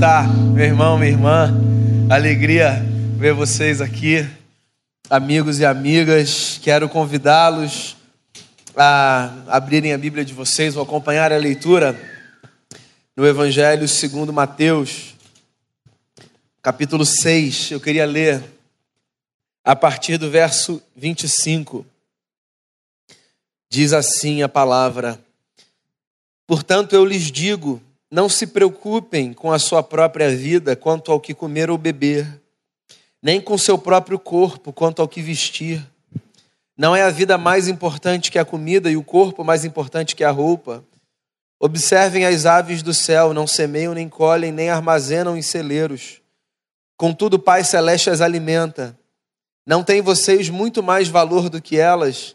está, meu irmão, minha irmã? Alegria ver vocês aqui, amigos e amigas. Quero convidá-los a abrirem a Bíblia de vocês ou acompanhar a leitura no Evangelho segundo Mateus, capítulo 6. Eu queria ler a partir do verso 25. Diz assim a palavra: Portanto, eu lhes digo, não se preocupem com a sua própria vida quanto ao que comer ou beber, nem com seu próprio corpo quanto ao que vestir. Não é a vida mais importante que a comida e o corpo mais importante que a roupa. Observem as aves do céu, não semeiam, nem colhem, nem armazenam em celeiros. Contudo, o Pai Celeste as alimenta. Não tem vocês muito mais valor do que elas?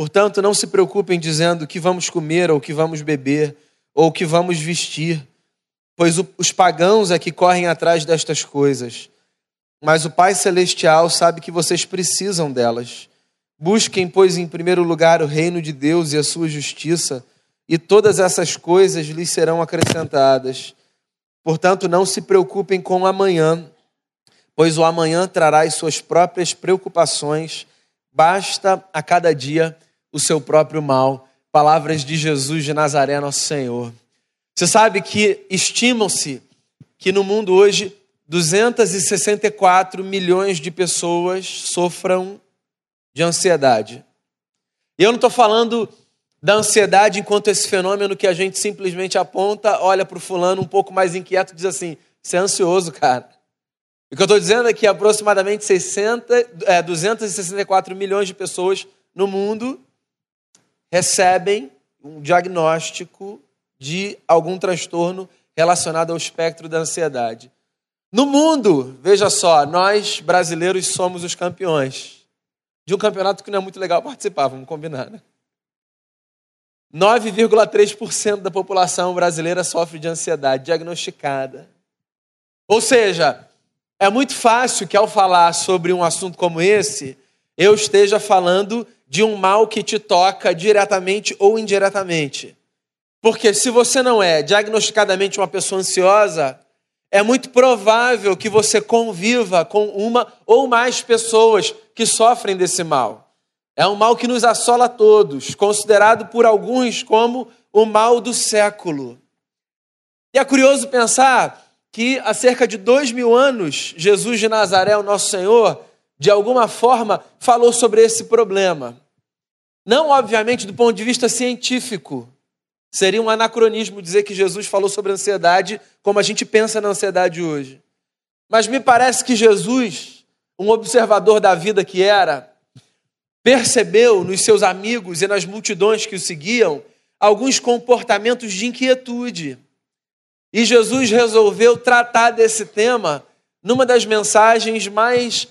Portanto, não se preocupem dizendo o que vamos comer, ou o que vamos beber, ou o que vamos vestir, pois os pagãos é que correm atrás destas coisas. Mas o Pai Celestial sabe que vocês precisam delas. Busquem, pois, em primeiro lugar o reino de Deus e a sua justiça, e todas essas coisas lhes serão acrescentadas. Portanto, não se preocupem com o amanhã, pois o amanhã trará as suas próprias preocupações. Basta a cada dia o seu próprio mal. Palavras de Jesus de Nazaré, nosso Senhor. Você sabe que estimam-se que no mundo hoje 264 milhões de pessoas sofram de ansiedade. E eu não estou falando da ansiedade enquanto esse fenômeno que a gente simplesmente aponta, olha para o fulano um pouco mais inquieto e diz assim: você é ansioso, cara. O que eu estou dizendo é que aproximadamente 60, é, 264 milhões de pessoas no mundo recebem um diagnóstico de algum transtorno relacionado ao espectro da ansiedade. No mundo, veja só, nós brasileiros somos os campeões de um campeonato que não é muito legal participar, vamos combinar, né? 9,3% da população brasileira sofre de ansiedade diagnosticada. Ou seja, é muito fácil que ao falar sobre um assunto como esse, eu esteja falando de um mal que te toca diretamente ou indiretamente. Porque se você não é diagnosticadamente uma pessoa ansiosa, é muito provável que você conviva com uma ou mais pessoas que sofrem desse mal. É um mal que nos assola a todos, considerado por alguns como o mal do século. E é curioso pensar que há cerca de dois mil anos, Jesus de Nazaré, o nosso Senhor, de alguma forma, falou sobre esse problema. Não, obviamente, do ponto de vista científico. Seria um anacronismo dizer que Jesus falou sobre ansiedade como a gente pensa na ansiedade hoje. Mas me parece que Jesus, um observador da vida que era, percebeu nos seus amigos e nas multidões que o seguiam alguns comportamentos de inquietude. E Jesus resolveu tratar desse tema numa das mensagens mais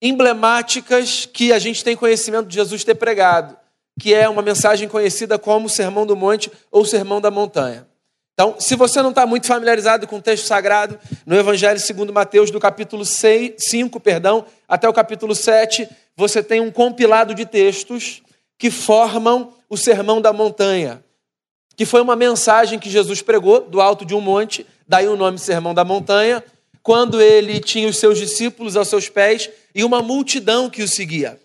emblemáticas que a gente tem conhecimento de Jesus ter pregado, que é uma mensagem conhecida como Sermão do Monte ou Sermão da Montanha. Então, se você não está muito familiarizado com o texto sagrado, no Evangelho segundo Mateus, do capítulo 6, 5 perdão, até o capítulo 7, você tem um compilado de textos que formam o Sermão da Montanha, que foi uma mensagem que Jesus pregou do alto de um monte, daí o nome Sermão da Montanha, quando ele tinha os seus discípulos aos seus pés e uma multidão que o seguia.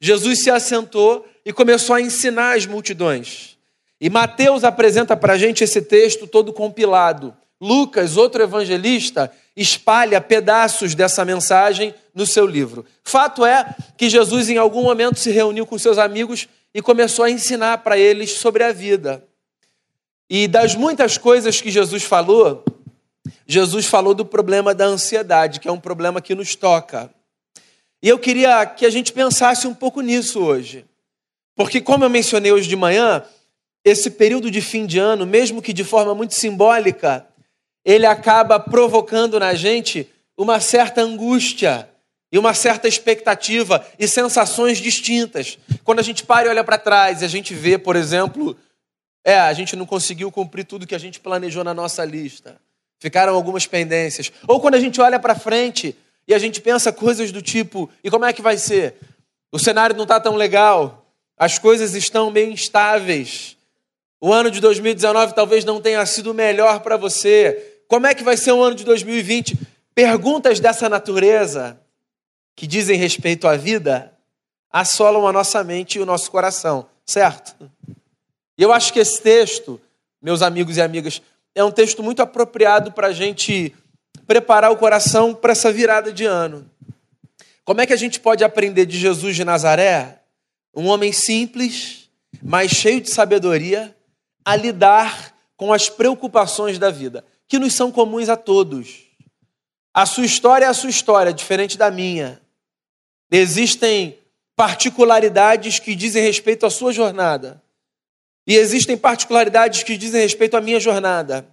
Jesus se assentou e começou a ensinar as multidões. E Mateus apresenta para a gente esse texto todo compilado. Lucas, outro evangelista, espalha pedaços dessa mensagem no seu livro. Fato é que Jesus, em algum momento, se reuniu com seus amigos e começou a ensinar para eles sobre a vida. E das muitas coisas que Jesus falou, Jesus falou do problema da ansiedade, que é um problema que nos toca. E eu queria que a gente pensasse um pouco nisso hoje. Porque, como eu mencionei hoje de manhã, esse período de fim de ano, mesmo que de forma muito simbólica, ele acaba provocando na gente uma certa angústia e uma certa expectativa e sensações distintas. Quando a gente para e olha para trás e a gente vê, por exemplo, é, a gente não conseguiu cumprir tudo que a gente planejou na nossa lista. Ficaram algumas pendências. Ou quando a gente olha para frente e a gente pensa coisas do tipo: e como é que vai ser? O cenário não está tão legal, as coisas estão meio instáveis. O ano de 2019 talvez não tenha sido o melhor para você. Como é que vai ser o ano de 2020? Perguntas dessa natureza que dizem respeito à vida assolam a nossa mente e o nosso coração, certo? E eu acho que esse texto, meus amigos e amigas, é um texto muito apropriado para a gente preparar o coração para essa virada de ano. Como é que a gente pode aprender de Jesus de Nazaré, um homem simples, mas cheio de sabedoria, a lidar com as preocupações da vida, que nos são comuns a todos. A sua história é a sua história, diferente da minha. Existem particularidades que dizem respeito à sua jornada. E existem particularidades que dizem respeito à minha jornada.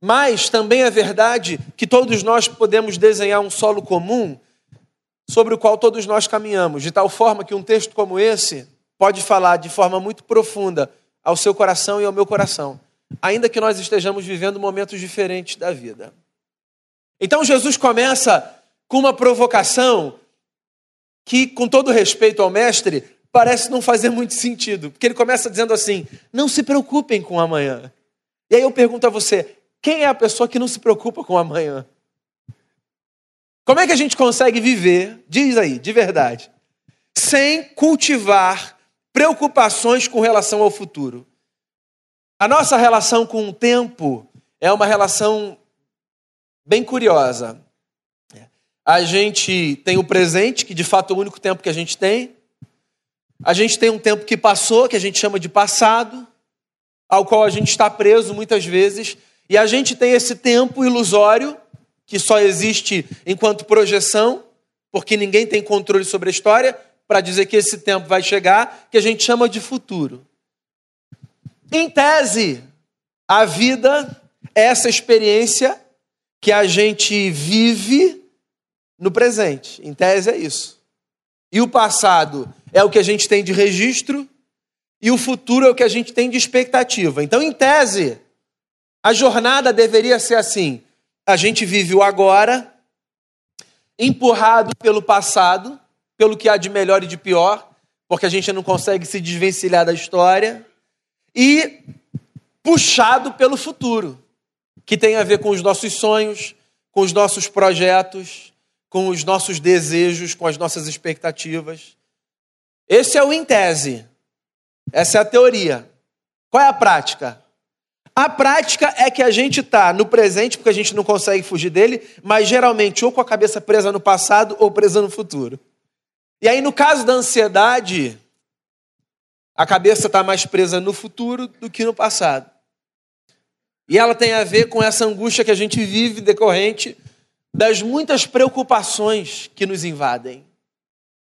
Mas também é verdade que todos nós podemos desenhar um solo comum sobre o qual todos nós caminhamos, de tal forma que um texto como esse pode falar de forma muito profunda ao seu coração e ao meu coração, ainda que nós estejamos vivendo momentos diferentes da vida. Então Jesus começa com uma provocação que, com todo respeito ao mestre, parece não fazer muito sentido, porque ele começa dizendo assim: não se preocupem com amanhã. E aí eu pergunto a você: quem é a pessoa que não se preocupa com amanhã? Como é que a gente consegue viver, diz aí, de verdade, sem cultivar preocupações com relação ao futuro? A nossa relação com o tempo é uma relação bem curiosa. A gente tem o presente, que de fato é o único tempo que a gente tem. A gente tem um tempo que passou, que a gente chama de passado, ao qual a gente está preso muitas vezes, e a gente tem esse tempo ilusório, que só existe enquanto projeção, porque ninguém tem controle sobre a história, para dizer que esse tempo vai chegar, que a gente chama de futuro. Em tese, a vida é essa experiência que a gente vive no presente. Em tese, é isso. E o passado é o que a gente tem de registro e o futuro é o que a gente tem de expectativa. Então, em tese, a jornada deveria ser assim: a gente vive o agora, empurrado pelo passado, pelo que há de melhor e de pior, porque a gente não consegue se desvencilhar da história, e puxado pelo futuro, que tem a ver com os nossos sonhos, com os nossos projetos, com os nossos desejos, com as nossas expectativas. Esse é o em tese. Essa é a teoria. Qual é a prática? A prática é que a gente está no presente, porque a gente não consegue fugir dele, mas geralmente ou com a cabeça presa no passado ou presa no futuro. E aí, no caso da ansiedade, a cabeça está mais presa no futuro do que no passado. E ela tem a ver com essa angústia que a gente vive decorrente das muitas preocupações que nos invadem.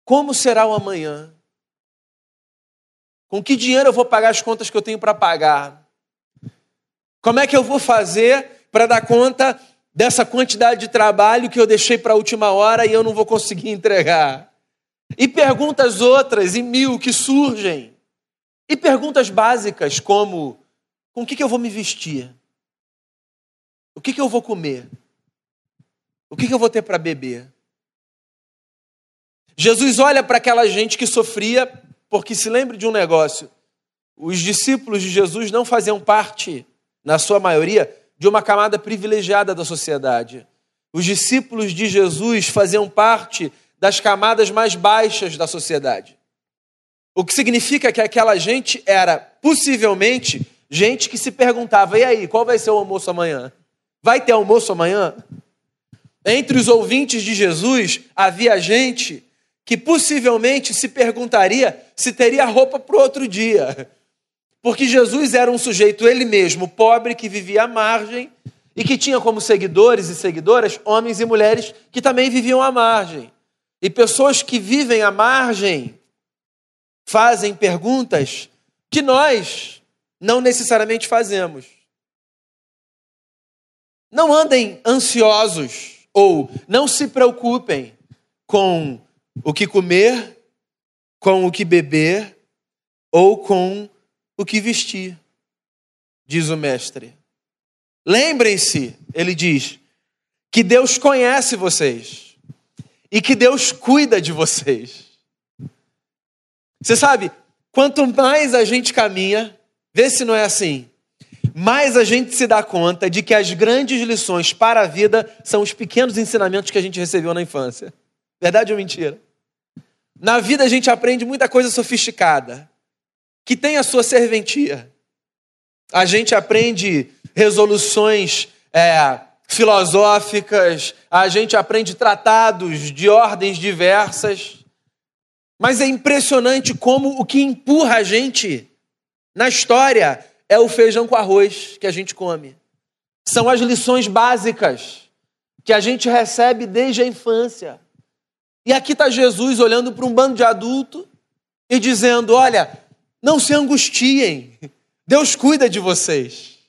Como será o amanhã? Com que dinheiro eu vou pagar as contas que eu tenho para pagar? Como é que eu vou fazer para dar conta dessa quantidade de trabalho que eu deixei para a última hora e eu não vou conseguir entregar? E perguntas outras e mil que surgem. E perguntas básicas como: com o que, que eu vou me vestir? O que, que eu vou comer? O que, que eu vou ter para beber? Jesus olha para aquela gente que sofria porque se lembre de um negócio: os discípulos de Jesus não faziam parte, na sua maioria, de uma camada privilegiada da sociedade. Os discípulos de Jesus faziam parte das camadas mais baixas da sociedade. O que significa que aquela gente era, possivelmente, gente que se perguntava: e aí, qual vai ser o almoço amanhã? Vai ter almoço amanhã? Entre os ouvintes de Jesus havia gente que possivelmente se perguntaria se teria roupa para o outro dia. Porque Jesus era um sujeito, ele mesmo, pobre, que vivia à margem e que tinha como seguidores e seguidoras homens e mulheres que também viviam à margem. E pessoas que vivem à margem fazem perguntas que nós não necessariamente fazemos. Não andem ansiosos ou não se preocupem com o que comer, com o que beber ou com o que vestir, diz o mestre. Lembrem-se, ele diz, que Deus conhece vocês e que Deus cuida de vocês. Você sabe, quanto mais a gente caminha, vê se não é assim, mais a gente se dá conta de que as grandes lições para a vida são os pequenos ensinamentos que a gente recebeu na infância. Verdade ou mentira? Na vida a gente aprende muita coisa sofisticada, que tem a sua serventia. A gente aprende resoluções é, filosóficas, a gente aprende tratados de ordens diversas. Mas é impressionante como o que empurra a gente na história é o feijão com arroz que a gente come. São as lições básicas que a gente recebe desde a infância. E aqui está Jesus olhando para um bando de adulto e dizendo: Olha, não se angustiem, Deus cuida de vocês.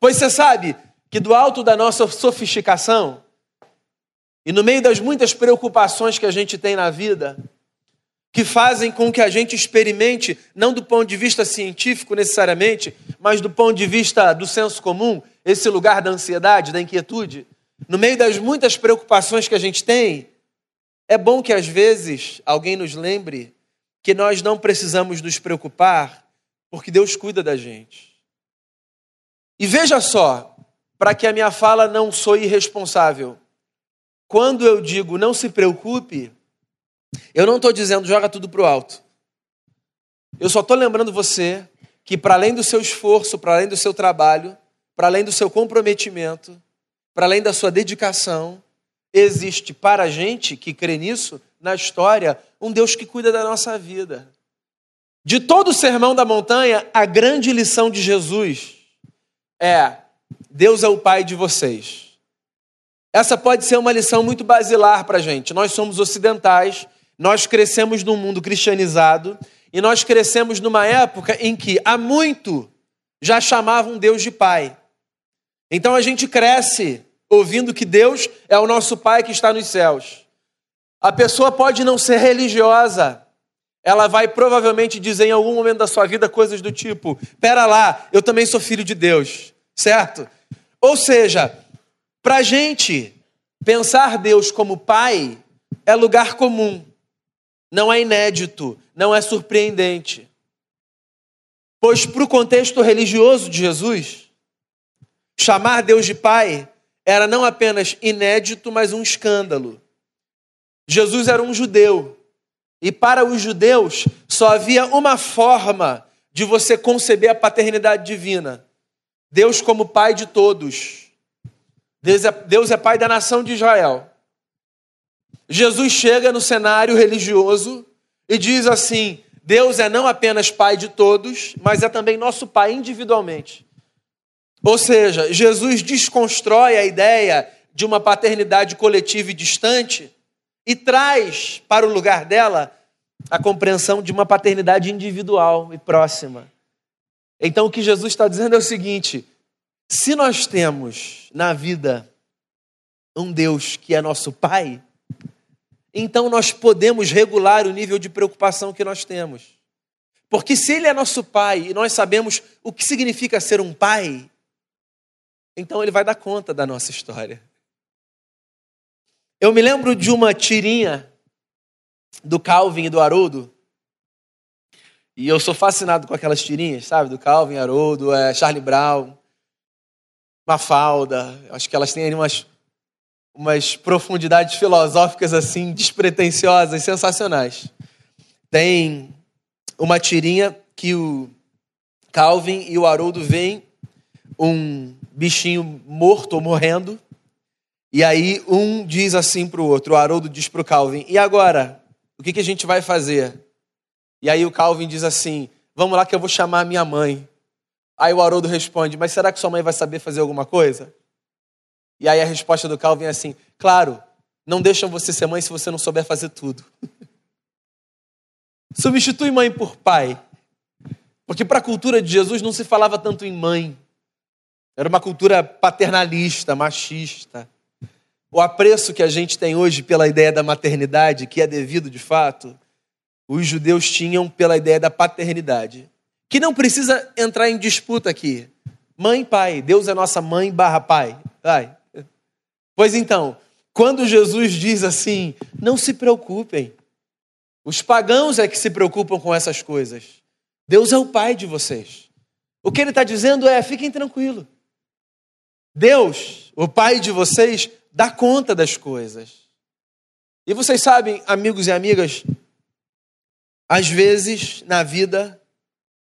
Pois você sabe que do alto da nossa sofisticação, e no meio das muitas preocupações que a gente tem na vida, que fazem com que a gente experimente, não do ponto de vista científico necessariamente, mas do ponto de vista do senso comum, esse lugar da ansiedade, da inquietude, no meio das muitas preocupações que a gente tem, é bom que às vezes alguém nos lembre que nós não precisamos nos preocupar, porque Deus cuida da gente. E veja só, para que a minha fala não soe irresponsável, quando eu digo não se preocupe, eu não estou dizendo joga tudo para o alto. Eu só estou lembrando você que, para além do seu esforço, para além do seu trabalho, para além do seu comprometimento, para além da sua dedicação, existe para a gente que crê nisso, na história, um Deus que cuida da nossa vida. De todo o sermão da montanha, a grande lição de Jesus é: Deus é o Pai de vocês. Essa pode ser uma lição muito basilar para a gente. Nós somos ocidentais, nós crescemos num mundo cristianizado e nós crescemos numa época em que há muito já chamavam Deus de Pai. Então a gente cresce ouvindo que Deus é o nosso Pai que está nos céus. A pessoa pode não ser religiosa, ela vai provavelmente dizer em algum momento da sua vida coisas do tipo: pera lá, eu também sou filho de Deus, certo? Ou seja, para gente, pensar Deus como Pai é lugar comum, não é inédito, não é surpreendente. Pois, para o contexto religioso de Jesus, chamar Deus de Pai era não apenas inédito, mas um escândalo. Jesus era um judeu, e para os judeus só havia uma forma de você conceber a paternidade divina: Deus como Pai de todos. Deus é, Deus é pai da nação de Israel. Jesus chega no cenário religioso e diz assim: Deus é não apenas pai de todos, mas é também nosso pai individualmente. Ou seja, Jesus desconstrói a ideia de uma paternidade coletiva e distante e traz para o lugar dela a compreensão de uma paternidade individual e próxima. Então, o que Jesus está dizendo é o seguinte: se nós temos na vida um Deus que é nosso Pai, então nós podemos regular o nível de preocupação que nós temos. Porque se Ele é nosso Pai e nós sabemos o que significa ser um Pai, então Ele vai dar conta da nossa história. Eu me lembro de uma tirinha do Calvin e do Haroldo, e eu sou fascinado com aquelas tirinhas, sabe? Do Calvin, Haroldo, é, Charlie Brown. Mafalda, acho que elas têm umas, umas profundidades filosóficas assim, despretensiosas, sensacionais. Tem uma tirinha que o Calvin e o Haroldo veem um bichinho morto ou morrendo, e aí um diz assim para o outro, o Haroldo diz para o Calvin, e agora? O que, que a gente vai fazer? E aí o Calvin diz assim, vamos lá que eu vou chamar a minha mãe. Aí o Haroldo responde: Mas será que sua mãe vai saber fazer alguma coisa? E aí a resposta do Calvin é assim: Claro, não deixam você ser mãe se você não souber fazer tudo. Substitui mãe por pai. Porque para a cultura de Jesus não se falava tanto em mãe. Era uma cultura paternalista, machista. O apreço que a gente tem hoje pela ideia da maternidade, que é devido de fato, os judeus tinham pela ideia da paternidade, que não precisa entrar em disputa aqui. Mãe pai, Deus é nossa mãe barra pai. Vai. Pois então, quando Jesus diz assim, não se preocupem, os pagãos é que se preocupam com essas coisas. Deus é o pai de vocês. O que ele está dizendo é: fiquem tranquilos. Deus, o pai de vocês, dá conta das coisas. E vocês sabem, amigos e amigas, às vezes na vida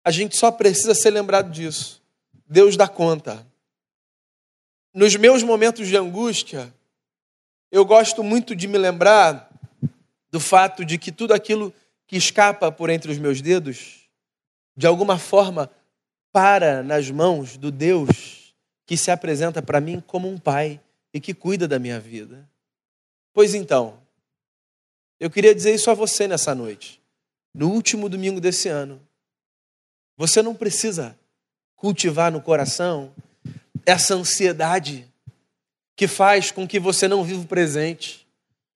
a gente só precisa ser lembrado disso. Deus dá conta. Nos meus momentos de angústia, eu gosto muito de me lembrar do fato de que tudo aquilo que escapa por entre os meus dedos, de alguma forma, para nas mãos do Deus que se apresenta para mim como um pai e que cuida da minha vida. Pois então, eu queria dizer isso a você nessa noite, no último domingo desse ano. Você não precisa cultivar no coração essa ansiedade que faz com que você não viva o presente,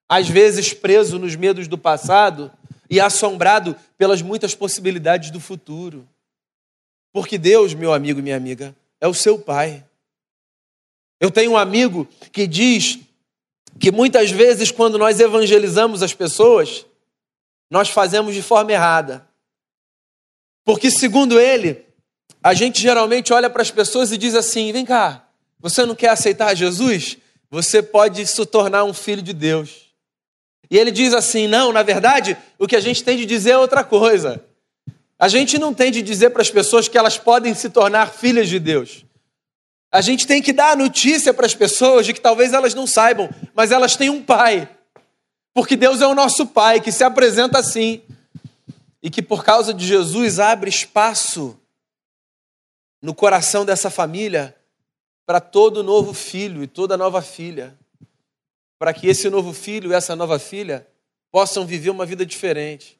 às vezes preso nos medos do passado e assombrado pelas muitas possibilidades do futuro. Porque Deus, meu amigo e minha amiga, é o seu Pai. Eu tenho um amigo que diz que muitas vezes, quando nós evangelizamos as pessoas, nós fazemos de forma errada. Porque, segundo ele, a gente geralmente olha para as pessoas e diz assim: vem cá, você não quer aceitar Jesus? Você pode se tornar um filho de Deus. E ele diz assim: não, na verdade, o que a gente tem de dizer é outra coisa. A gente não tem de dizer para as pessoas que elas podem se tornar filhas de Deus. A gente tem que dar a notícia para as pessoas de que talvez elas não saibam, mas elas têm um pai. Porque Deus é o nosso pai que se apresenta assim. E que por causa de Jesus abre espaço no coração dessa família para todo novo filho e toda nova filha. Para que esse novo filho e essa nova filha possam viver uma vida diferente.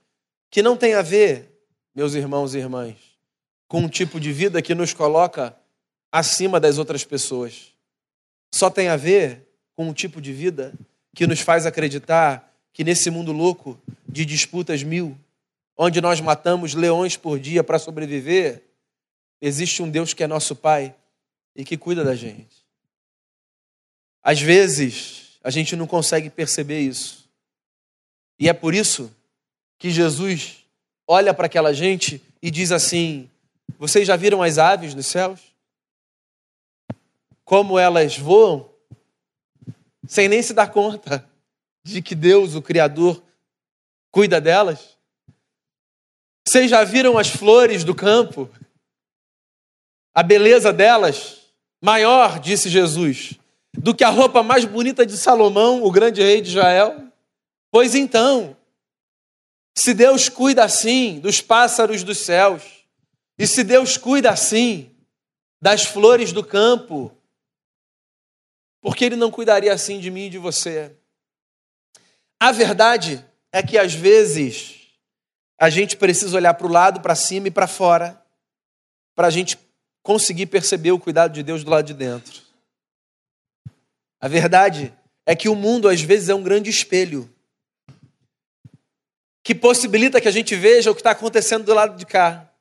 Que não tem a ver meus irmãos e irmãs, com um tipo de vida que nos coloca acima das outras pessoas. Só tem a ver com um tipo de vida que nos faz acreditar que nesse mundo louco de disputas mil, onde nós matamos leões por dia para sobreviver, existe um Deus que é nosso Pai e que cuida da gente. Às vezes, a gente não consegue perceber isso. E é por isso que Jesus olha para aquela gente e diz assim: Vocês já viram as aves nos céus? Como elas voam, sem nem se dar conta de que Deus, o Criador, cuida delas? Vocês já viram as flores do campo? A beleza delas, maior, disse Jesus, do que a roupa mais bonita de Salomão, o grande rei de Israel? Pois então, se Deus cuida assim dos pássaros dos céus, e se Deus cuida assim das flores do campo, por que Ele não cuidaria assim de mim e de você? A verdade é que às vezes a gente precisa olhar para o lado, para cima e para fora, para a gente conseguir perceber o cuidado de Deus do lado de dentro. A verdade é que o mundo às vezes é um grande espelho que possibilita que a gente veja o que está acontecendo do lado de cá.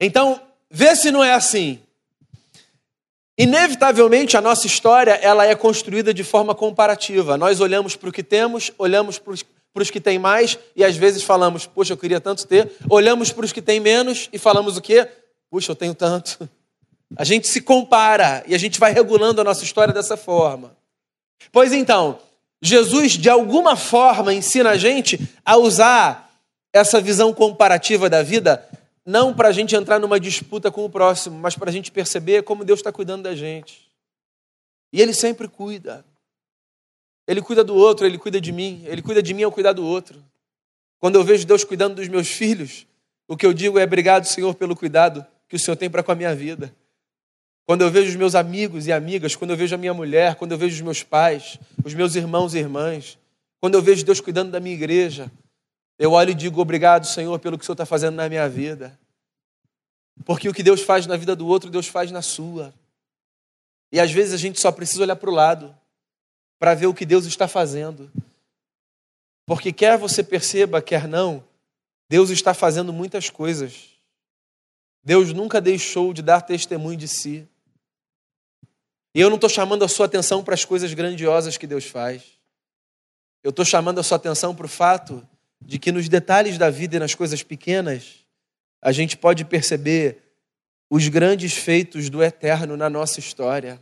Então, vê se não é assim. Inevitavelmente, a nossa história ela é construída de forma comparativa. Nós olhamos para o que temos, olhamos para os que têm mais e às vezes falamos, poxa, eu queria tanto ter. Olhamos para os que têm menos e falamos o quê? Puxa, eu tenho tanto. A gente se compara e a gente vai regulando a nossa história dessa forma. Pois então, Jesus, de alguma forma, ensina a gente a usar essa visão comparativa da vida, não para a gente entrar numa disputa com o próximo, mas para a gente perceber como Deus está cuidando da gente. E Ele sempre cuida. Ele cuida do outro, Ele cuida de mim. Ele cuida de mim ao cuidar do outro. Quando eu vejo Deus cuidando dos meus filhos, o que eu digo é obrigado, Senhor, pelo cuidado que o Senhor tem para com a minha vida. Quando eu vejo os meus amigos e amigas, quando eu vejo a minha mulher, quando eu vejo os meus pais, os meus irmãos e irmãs, quando eu vejo Deus cuidando da minha igreja, eu olho e digo obrigado, Senhor, pelo que o Senhor está fazendo na minha vida. Porque o que Deus faz na vida do outro, Deus faz na sua. E às vezes a gente só precisa olhar para o lado para ver o que Deus está fazendo. Porque quer você perceba, quer não, Deus está fazendo muitas coisas. Deus nunca deixou de dar testemunho de si. E eu não estou chamando a sua atenção para as coisas grandiosas que Deus faz. Eu estou chamando a sua atenção para o fato de que nos detalhes da vida e nas coisas pequenas, a gente pode perceber os grandes feitos do eterno na nossa história.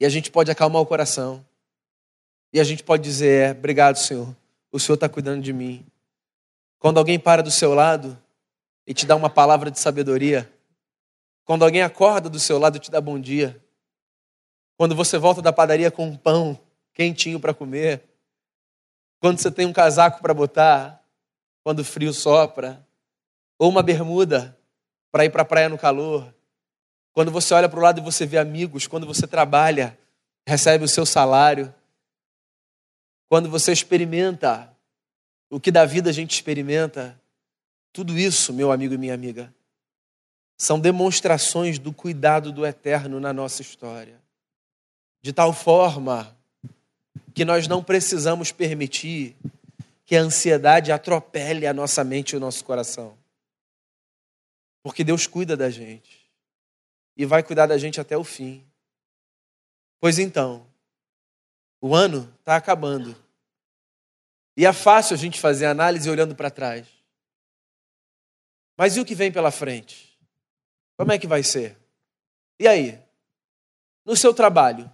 E a gente pode acalmar o coração. E a gente pode dizer: é, obrigado, Senhor, o Senhor está cuidando de mim. Quando alguém para do seu lado e te dá uma palavra de sabedoria, quando alguém acorda do seu lado e te dá bom dia, quando você volta da padaria com um pão quentinho para comer, quando você tem um casaco para botar, quando o frio sopra, ou uma bermuda para ir para a praia no calor, quando você olha para o lado e você vê amigos, quando você trabalha, recebe o seu salário, quando você experimenta o que da vida a gente experimenta, tudo isso, meu amigo e minha amiga, são demonstrações do cuidado do eterno na nossa história. De tal forma que nós não precisamos permitir que a ansiedade atropele a nossa mente e o nosso coração. Porque Deus cuida da gente e vai cuidar da gente até o fim. Pois então, o ano está acabando. E é fácil a gente fazer análise olhando para trás. Mas e o que vem pela frente? Como é que vai ser? E aí? No seu trabalho,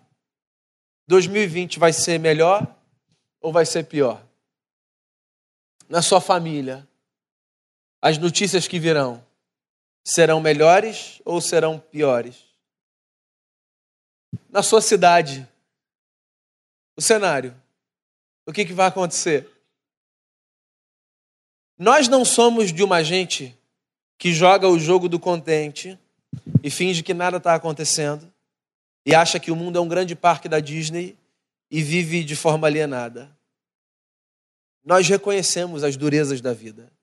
2020 vai ser melhor ou vai ser pior? Na sua família, as notícias que virão serão melhores ou serão piores? Na sua cidade, o cenário, o que, que vai acontecer? Nós não somos de uma gente que joga o jogo do contente e finge que nada está acontecendo e acha que o mundo é um grande parque da Disney e vive de forma alienada. Nós reconhecemos as durezas da vida.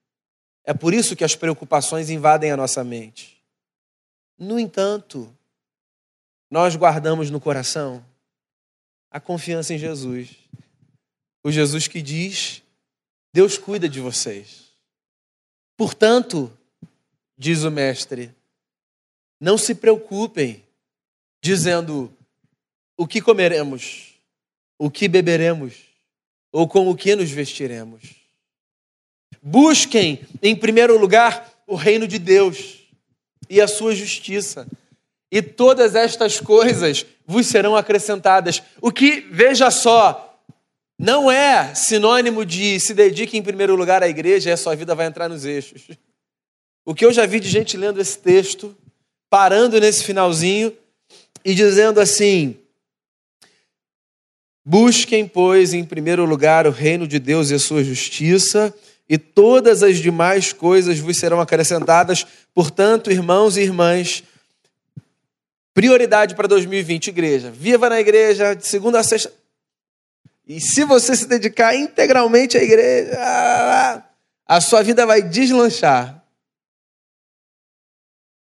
É por isso que as preocupações invadem a nossa mente. No entanto, nós guardamos no coração a confiança em Jesus. O Jesus que diz: Deus cuida de vocês. Portanto, diz o Mestre, não se preocupem dizendo o que comeremos, o que beberemos, ou com o que nos vestiremos. Busquem, em primeiro lugar, o reino de Deus e a sua justiça, e todas estas coisas vos serão acrescentadas. O que, veja só, não é sinônimo de se dedique em primeiro lugar à igreja e a sua vida vai entrar nos eixos. O que eu já vi de gente lendo esse texto, parando nesse finalzinho e dizendo assim: Busquem, pois, em primeiro lugar o reino de Deus e a sua justiça, e todas as demais coisas vos serão acrescentadas. Portanto, irmãos e irmãs, prioridade para 2020, igreja. Viva na igreja, de segunda a sexta. E se você se dedicar integralmente à igreja, a sua vida vai deslanchar.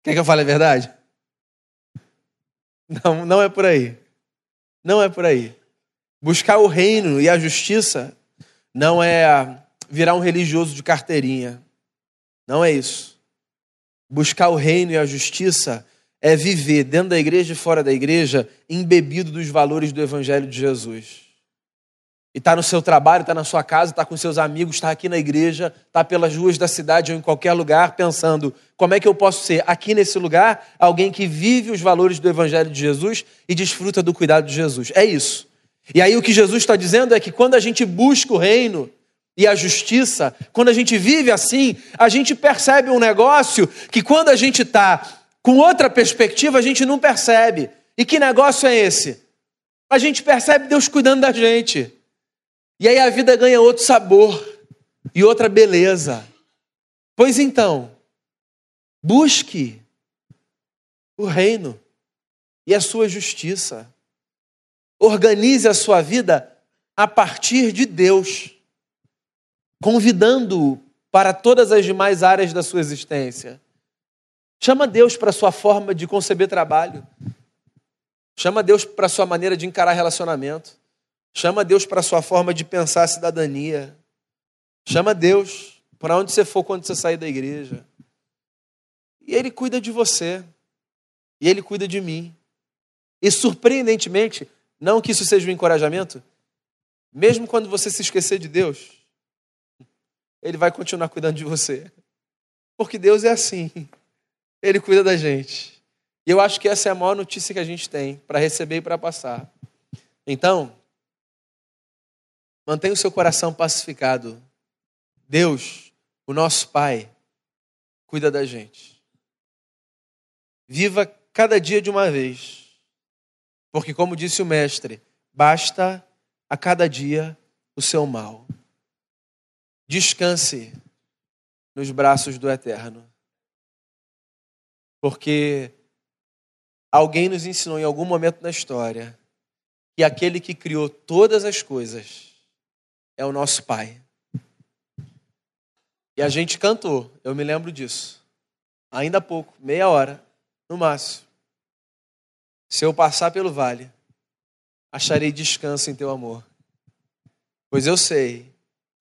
Quer que eu fale a verdade? Não, não é por aí. Não é por aí. Buscar o reino e a justiça não é virar um religioso de carteirinha. Não é isso. Buscar o reino e a justiça é viver dentro da igreja e fora da igreja embebido dos valores do evangelho de Jesus. E está no seu trabalho, está na sua casa, está com seus amigos, está aqui na igreja, está pelas ruas da cidade ou em qualquer lugar, pensando como é que eu posso ser aqui nesse lugar alguém que vive os valores do Evangelho de Jesus e desfruta do cuidado de Jesus. É isso. E aí o que Jesus está dizendo é que quando a gente busca o reino e a justiça, quando a gente vive assim, a gente percebe um negócio que quando a gente está com outra perspectiva, a gente não percebe. E que negócio é esse? A gente percebe Deus cuidando da gente. E aí a vida ganha outro sabor e outra beleza. Pois então, busque o reino e a sua justiça. Organize a sua vida a partir de Deus, convidando-o para todas as demais áreas da sua existência. Chama Deus para a sua forma de conceber trabalho. Chama Deus para a sua maneira de encarar relacionamento. Chama Deus para a sua forma de pensar cidadania. Chama Deus para onde você for quando você sair da igreja. E Ele cuida de você. E Ele cuida de mim. E surpreendentemente, não que isso seja um encorajamento, mesmo quando você se esquecer de Deus, Ele vai continuar cuidando de você. Porque Deus é assim. Ele cuida da gente. E eu acho que essa é a maior notícia que a gente tem para receber e para passar. Então, mantenha o seu coração pacificado. Deus, o nosso Pai, cuida da gente. Viva cada dia de uma vez. Porque, como disse o Mestre, basta a cada dia o seu mal. Descanse nos braços do Eterno. Porque alguém nos ensinou em algum momento na história que aquele que criou todas as coisas é o nosso Pai. E a gente cantou, eu me lembro disso. Ainda há pouco, meia hora, no máximo. Se eu passar pelo vale, acharei descanso em teu amor, pois eu sei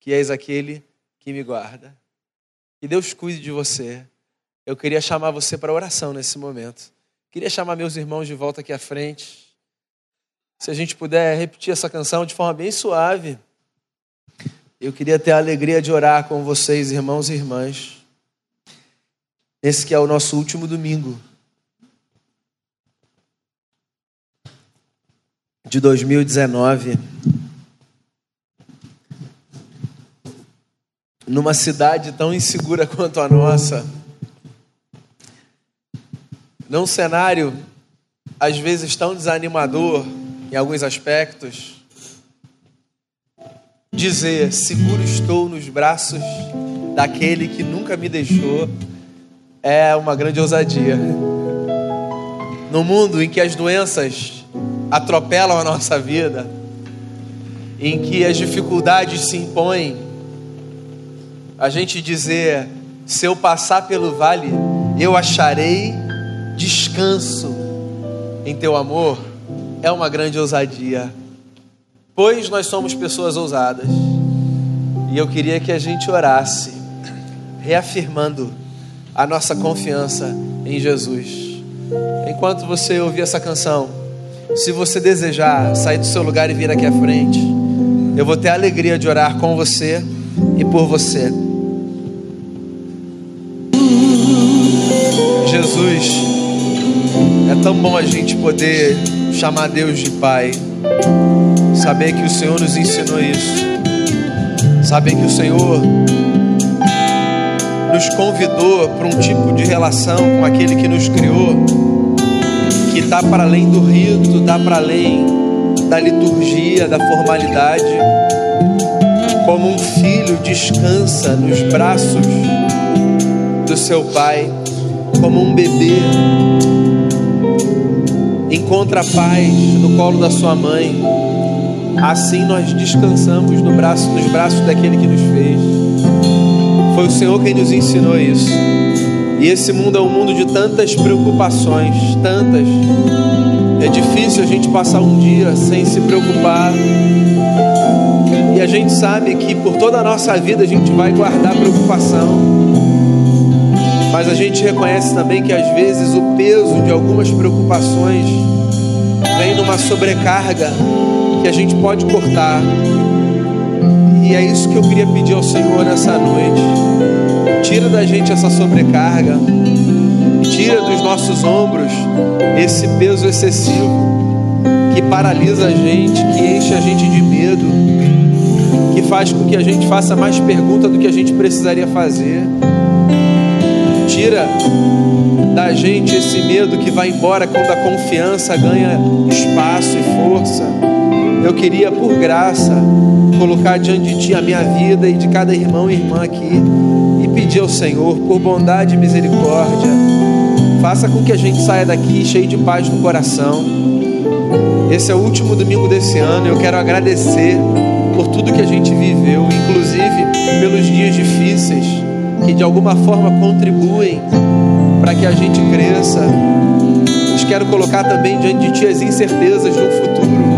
que és aquele que me guarda. Que Deus cuide de você. Eu queria chamar você para oração nesse momento. Queria chamar meus irmãos de volta aqui à frente. Se a gente puder repetir essa canção de forma bem suave. Eu queria ter a alegria de orar com vocês, irmãos e irmãs. Esse que é o nosso último domingo de 2019. Numa cidade tão insegura quanto a nossa num cenário às vezes tão desanimador em alguns aspectos, dizer: seguro estou nos braços daquele que nunca me deixou, é uma grande ousadia. No mundo em que as doenças atropelam a nossa vida, em que as dificuldades se impõem, a gente dizer: se eu passar pelo vale, eu acharei descanso em teu amor é uma grande ousadia, pois nós somos pessoas ousadas. E eu queria que a gente orasse, reafirmando a nossa confiança em Jesus. Enquanto você ouvir essa canção, se você desejar sair do seu lugar e vir aqui à frente, eu vou ter a alegria de orar com você e por você. Jesus. É tão bom a gente poder chamar Deus de Pai, saber que o Senhor nos ensinou isso, saber que o Senhor nos convidou para um tipo de relação com aquele que nos criou, que está para além do rito, está para além da liturgia, da formalidade. Como um filho descansa nos braços do seu pai, como um bebê encontra paz no colo da sua mãe, assim nós descansamos no braço, nos braços daquele que nos fez. Foi o Senhor quem nos ensinou isso. E esse mundo é um mundo de tantas preocupações, tantas. É difícil a gente passar um dia sem se preocupar. A gente sabe que por toda a nossa vida a gente vai guardar preocupação. Mas a gente reconhece também que às vezes o peso de algumas preocupações vem numa sobrecarga que a gente pode cortar. E é isso que eu queria pedir ao Senhor nessa noite. Tira da gente essa sobrecarga. Tira dos nossos ombros esse peso excessivo que paralisa a gente, que enche a gente de medo, faz com que a gente faça mais pergunta do que a gente precisaria fazer. Tira da gente esse medo que vai embora quando a confiança ganha espaço e força. Eu queria, por graça, colocar diante de Ti a minha vida e de cada irmão e irmã aqui e pedir ao Senhor, por bondade e misericórdia, faça com que a gente saia daqui cheio de paz no coração. Esse é o último domingo desse ano. Eu quero agradecer por tudo que a gente viveu, inclusive pelos dias difíceis que de alguma forma contribuem para que a gente cresça. Mas quero colocar também diante de Ti as incertezas um futuro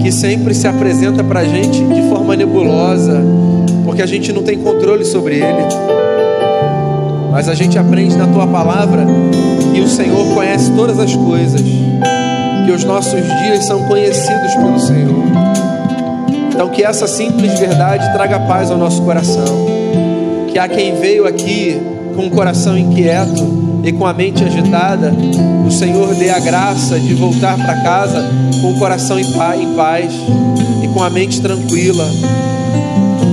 que sempre se apresenta para a gente de forma nebulosa, porque a gente não tem controle sobre ele. Mas a gente aprende na Tua palavra que o Senhor conhece todas as coisas, que os nossos dias são conhecidos pelo Senhor. Então, que essa simples verdade traga paz ao nosso coração. Que há quem veio aqui com o coração inquieto e com a mente agitada, o Senhor dê a graça de voltar para casa com o coração em paz e com a mente tranquila.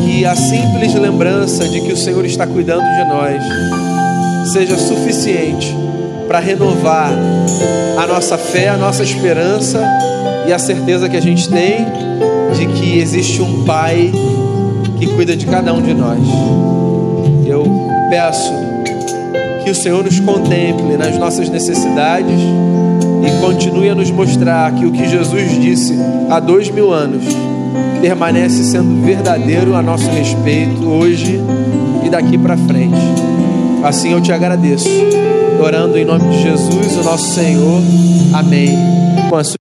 Que a simples lembrança de que o Senhor está cuidando de nós seja suficiente para renovar a nossa fé, a nossa esperança e a certeza que a gente tem de que existe um Pai que cuida de cada um de nós. Eu peço que o Senhor nos contemple nas nossas necessidades e continue a nos mostrar que o que Jesus disse há dois mil anos permanece sendo verdadeiro a nosso respeito hoje e daqui para frente. Assim eu te agradeço, orando em nome de Jesus, o nosso Senhor. Amém.